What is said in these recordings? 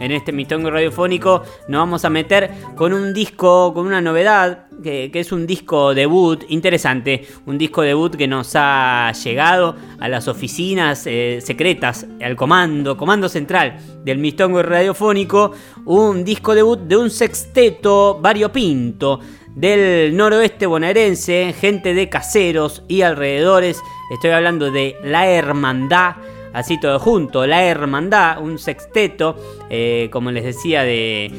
en este mistongo radiofónico nos vamos a meter con un disco, con una novedad, que, es un disco debut interesante, un disco debut que nos ha llegado a las oficinas eh, secretas, al comando, comando central del mistongo radiofónico, un disco debut de un sexteto variopinto del noroeste bonaerense, gente de caseros y alrededores. Estoy hablando de La Hermandad, así todo junto, La Hermandad, un sexteto, eh, como les decía, de,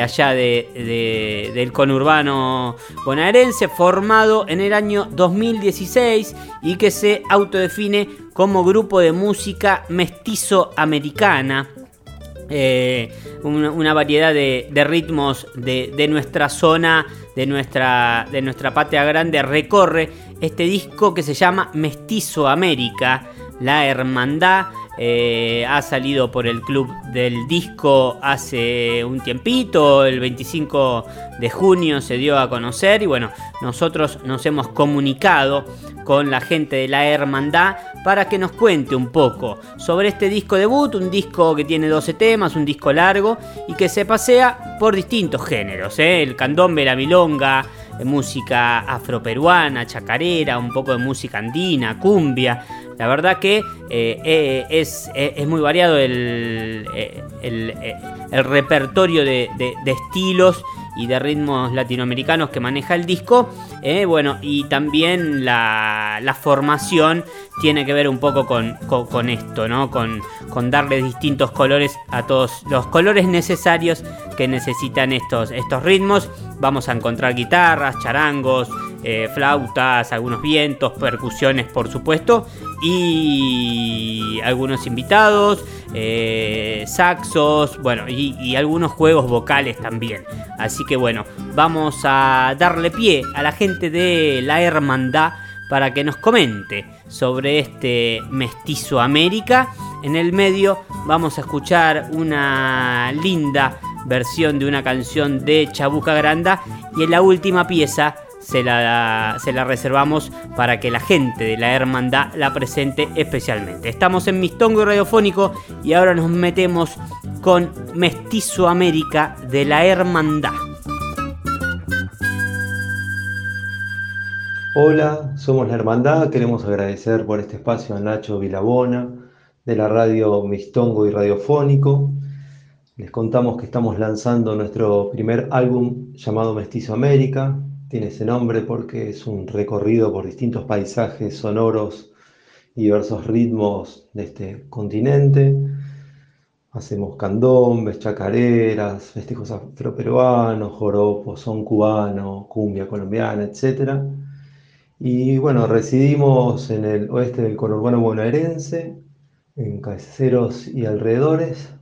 allá de, del conurbano bonaerense, formado en el año 2016 y que se autodefine como grupo de música mestizo americana. Eh, una, variedad de, ritmos de, nuestra zona, de nuestra, de nuestra patria grande, recorre este disco que se llama Mestizo América la Hermandad. Eh, ha salido por el club del disco hace un tiempito, el 25 de junio se dio a conocer y bueno, nosotros nos hemos comunicado con la gente de la Hermandad para que nos cuente un poco sobre este disco debut, un disco que tiene 12 temas, un disco largo y que se pasea por distintos géneros, ¿eh? el candombe, la milonga, música afroperuana, chacarera, un poco de música andina, cumbia. La verdad que eh, eh, es, muy variado el, el, repertorio de, de estilos y de ritmos latinoamericanos que maneja el disco. Eh, bueno, y también la, formación tiene que ver un poco con, con, esto, ¿no? Con, con, darle distintos colores a todos los colores necesarios que necesitan estos, estos ritmos. Vamos a encontrar guitarras, charangos, eh, flautas, algunos vientos, percusiones, por supuesto, y algunos invitados, eh, saxos, bueno, y, algunos juegos vocales también. Así que bueno, vamos a darle pie a la gente de la hermandad para que nos comente sobre este mestizo América. En el medio vamos a escuchar una linda versión de una canción de Chabuca Granda y en la última pieza se la, se la reservamos para que la gente de la hermandad la presente especialmente. Estamos en Mistongo Radiofónico y ahora nos metemos con Mestizo América de la Hermandad. Hola, somos la Hermandad. Queremos agradecer por este espacio a Nacho Vilabona de la radio Mistongo y Radiofónico. Les contamos que estamos lanzando nuestro primer álbum llamado Mestizo América, tiene ese nombre porque es un recorrido por distintos paisajes sonoros y diversos ritmos de este continente. Hacemos candombes, chacareras, festejos afroperuanos, joropos, son cubano, cumbia colombiana, etc. Y bueno, residimos en el oeste del conurbano bonaerense, en Caseros y alrededores,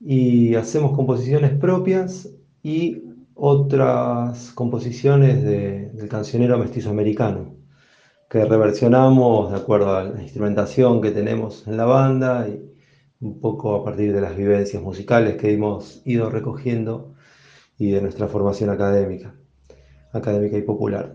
y hacemos composiciones propias y otras composiciones del cancionero mestizo americano, que reversionamos de acuerdo a la instrumentación que tenemos en la banda y un poco a partir de las vivencias musicales que hemos ido recogiendo y de nuestra formación académica, académica y popular.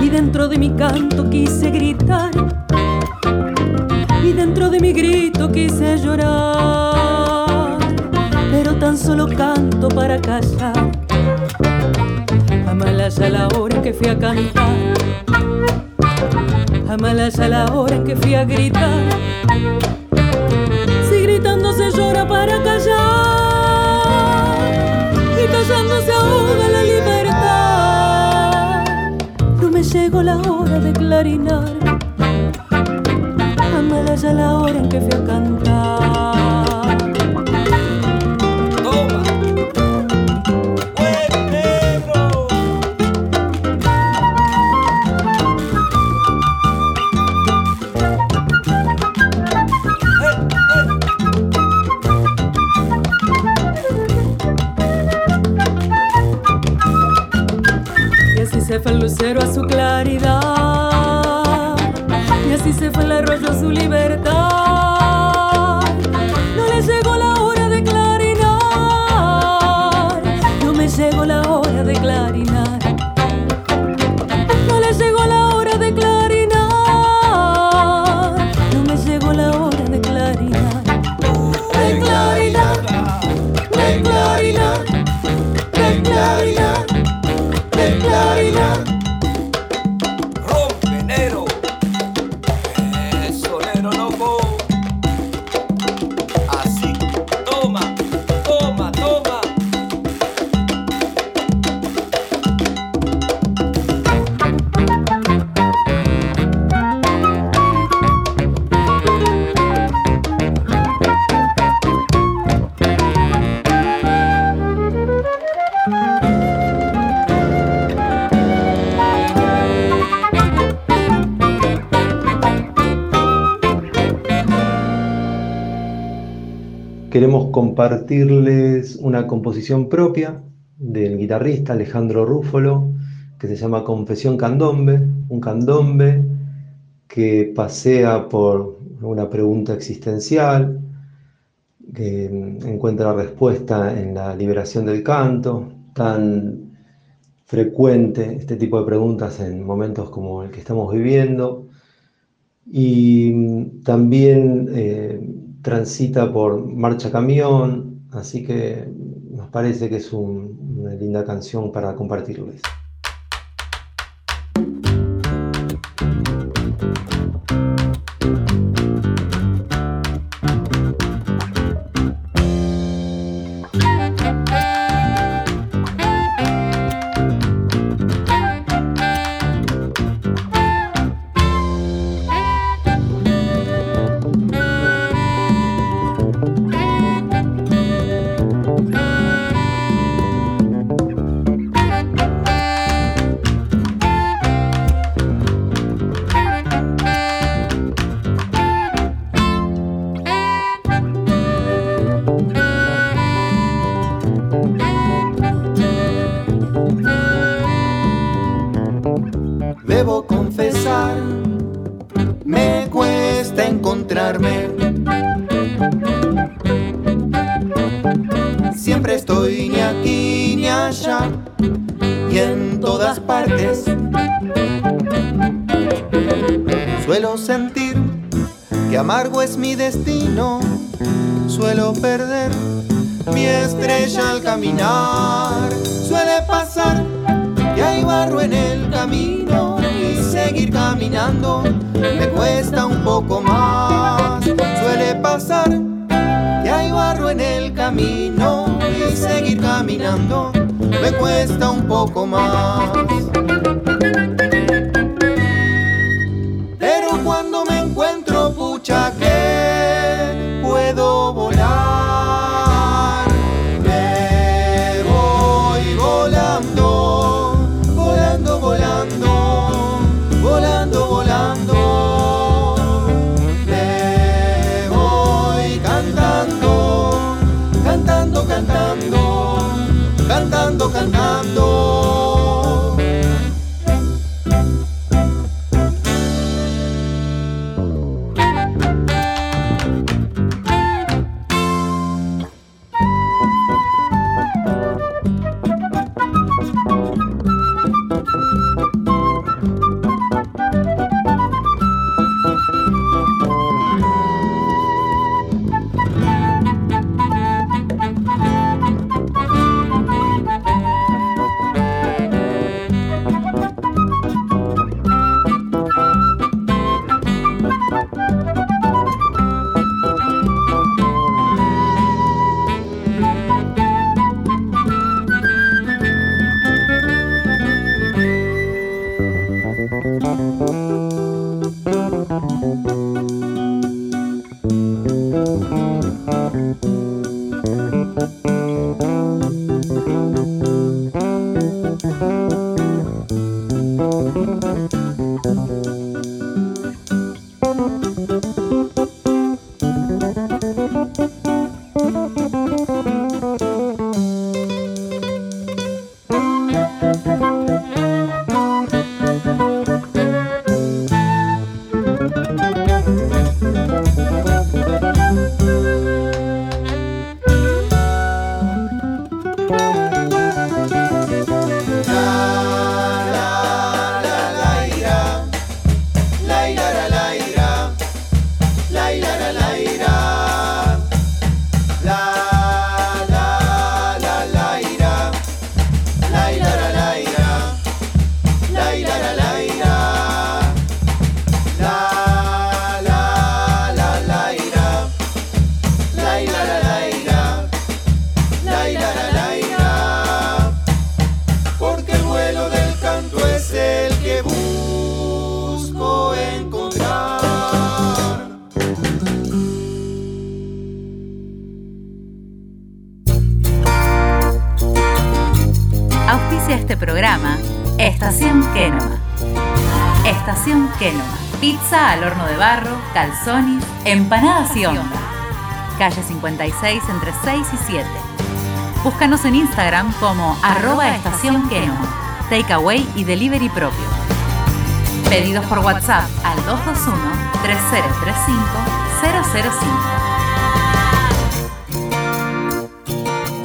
y dentro de mi canto quise gritar y dentro de mi grito quise llorar, pero tan solo canto para callar. Amalaya la hora que fui a cantar, Amalaya la hora que fui a gritar. Si gritando se llora para callar clarinar ya la hora en que fui a cantar. De Queremos compartirles una composición propia del guitarrista Alejandro Rúfolo que se llama Confesión Candombe, un candombe que pasea por una pregunta existencial, que encuentra respuesta en la liberación del canto, tan frecuente este tipo de preguntas en momentos como el que estamos viviendo, y también eh, transita por Marcha Camión, así que nos parece que es un- una linda canción para compartirles. Debo confesar, me cuesta encontrarme. Siempre estoy ni aquí ni allá y en todas partes. Suelo sentir que amargo es mi destino. Suelo perder mi estrella al caminar. Suele pasar que hay barro en el camino seguir caminando me cuesta un poco más. Suele pasar que hay barro en el camino y seguir caminando me cuesta un poco más. Kenoma. Pizza al horno de barro, calzones, empanadas y onda. Calle 56 entre 6 y 7. Búscanos en Instagram como arroba estación Kenoma. Takeaway y delivery propio. Pedidos por WhatsApp al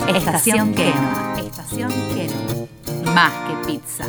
221-3035-005. Estación Kenoma. Estación Kenoma. Más que pizza.